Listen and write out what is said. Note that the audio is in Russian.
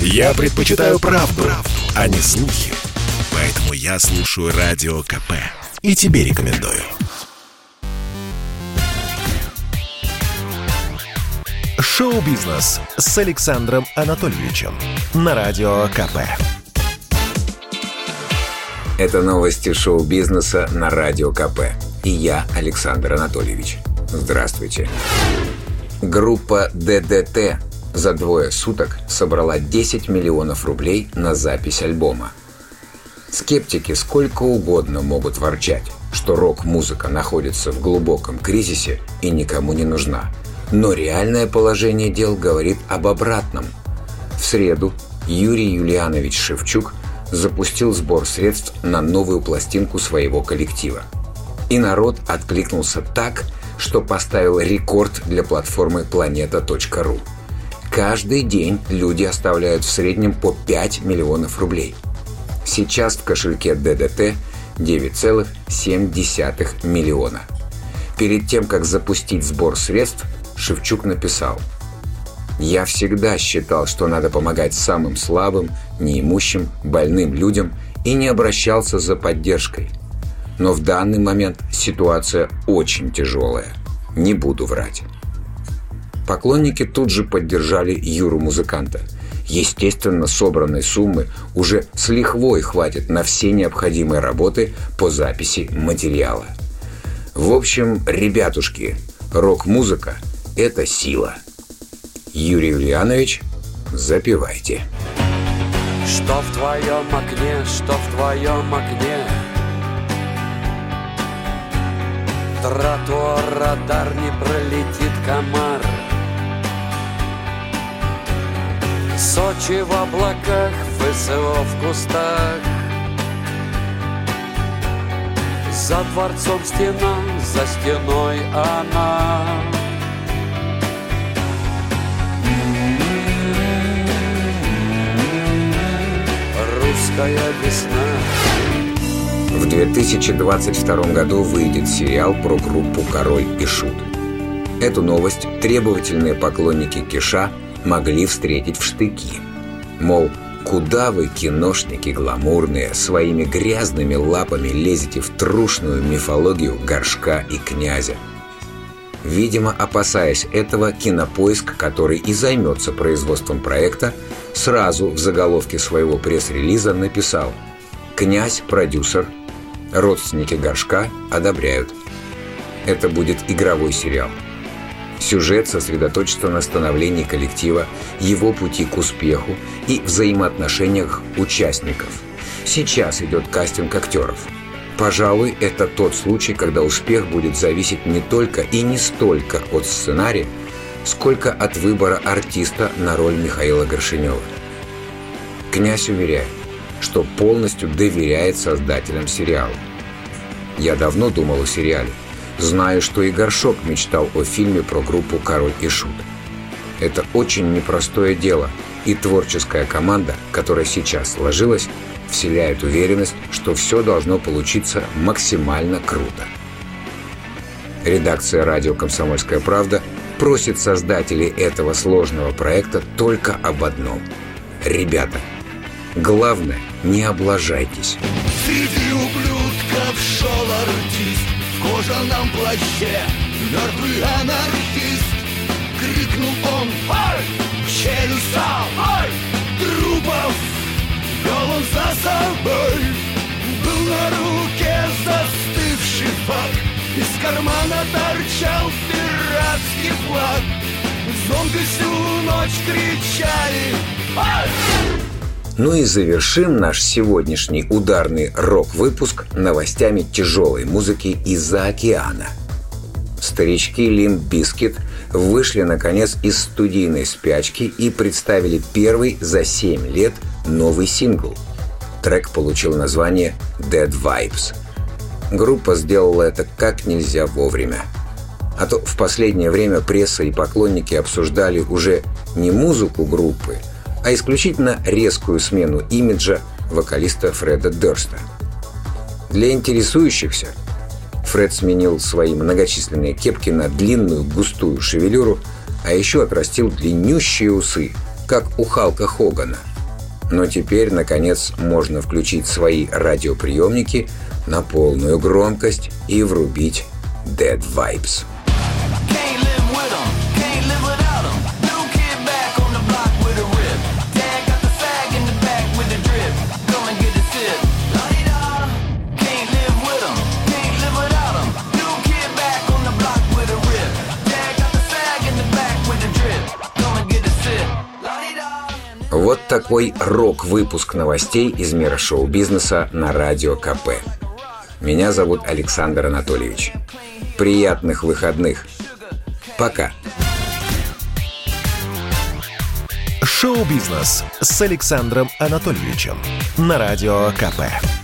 Я предпочитаю правду, правду, а не слухи. Поэтому я слушаю Радио КП. И тебе рекомендую. Шоу-бизнес с Александром Анатольевичем на Радио КП. Это новости шоу-бизнеса на Радио КП. И я, Александр Анатольевич. Здравствуйте. Группа ДДТ за двое суток собрала 10 миллионов рублей на запись альбома. Скептики сколько угодно могут ворчать, что рок-музыка находится в глубоком кризисе и никому не нужна. Но реальное положение дел говорит об обратном. В среду Юрий Юлианович Шевчук запустил сбор средств на новую пластинку своего коллектива. И народ откликнулся так, что поставил рекорд для платформы planeta.ru. Каждый день люди оставляют в среднем по 5 миллионов рублей. Сейчас в кошельке ДДТ 9,7 миллиона. Перед тем, как запустить сбор средств, Шевчук написал «Я всегда считал, что надо помогать самым слабым, неимущим, больным людям и не обращался за поддержкой. Но в данный момент ситуация очень тяжелая. Не буду врать». Поклонники тут же поддержали Юру-музыканта. Естественно, собранной суммы уже с лихвой хватит на все необходимые работы по записи материала. В общем, ребятушки, рок-музыка – это сила. Юрий Ульянович, запивайте. Что в твоем окне, что в твоем окне Тротуар, радар не пролетит комар Сочи в облаках, ФСО в кустах. За дворцом стена, за стеной она. Русская весна. В 2022 году выйдет сериал про группу «Король и Шут». Эту новость требовательные поклонники Киша – могли встретить в штыки. Мол, куда вы, киношники гламурные, своими грязными лапами лезете в трушную мифологию горшка и князя? Видимо, опасаясь этого, Кинопоиск, который и займется производством проекта, сразу в заголовке своего пресс-релиза написал «Князь – продюсер, родственники горшка одобряют». Это будет игровой сериал – Сюжет сосредоточится на становлении коллектива, его пути к успеху и взаимоотношениях участников. Сейчас идет кастинг актеров. Пожалуй, это тот случай, когда успех будет зависеть не только и не столько от сценария, сколько от выбора артиста на роль Михаила Горшинева. Князь уверяет, что полностью доверяет создателям сериала. Я давно думал о сериале – Знаю, что и Горшок мечтал о фильме про группу «Король и Шут». Это очень непростое дело, и творческая команда, которая сейчас сложилась, вселяет уверенность, что все должно получиться максимально круто. Редакция радио «Комсомольская правда» просит создателей этого сложного проекта только об одном. Ребята, главное, не облажайтесь. Кожаном плаще. Мертвый анархист. Крикнул он. Ой! В челюсть Ой! Трупов Вел он за собой. Был на руке застывший фак Из кармана торчал пиратский флаг. Зомби всю ночь кричали. Ой! Ну и завершим наш сегодняшний ударный рок-выпуск новостями тяжелой музыки из-за океана. Старички Limp Bizkit вышли наконец из студийной спячки и представили первый за 7 лет новый сингл. Трек получил название Dead Vibes. Группа сделала это как нельзя вовремя. А то в последнее время пресса и поклонники обсуждали уже не музыку группы, а исключительно резкую смену имиджа вокалиста Фреда Дерста. Для интересующихся Фред сменил свои многочисленные кепки на длинную густую шевелюру, а еще отрастил длиннющие усы как у Халка Хогана. Но теперь, наконец, можно включить свои радиоприемники на полную громкость и врубить Dead Vibes. Вот такой рок-выпуск новостей из мира шоу-бизнеса на Радио КП. Меня зовут Александр Анатольевич. Приятных выходных. Пока. Шоу-бизнес с Александром Анатольевичем на Радио КП.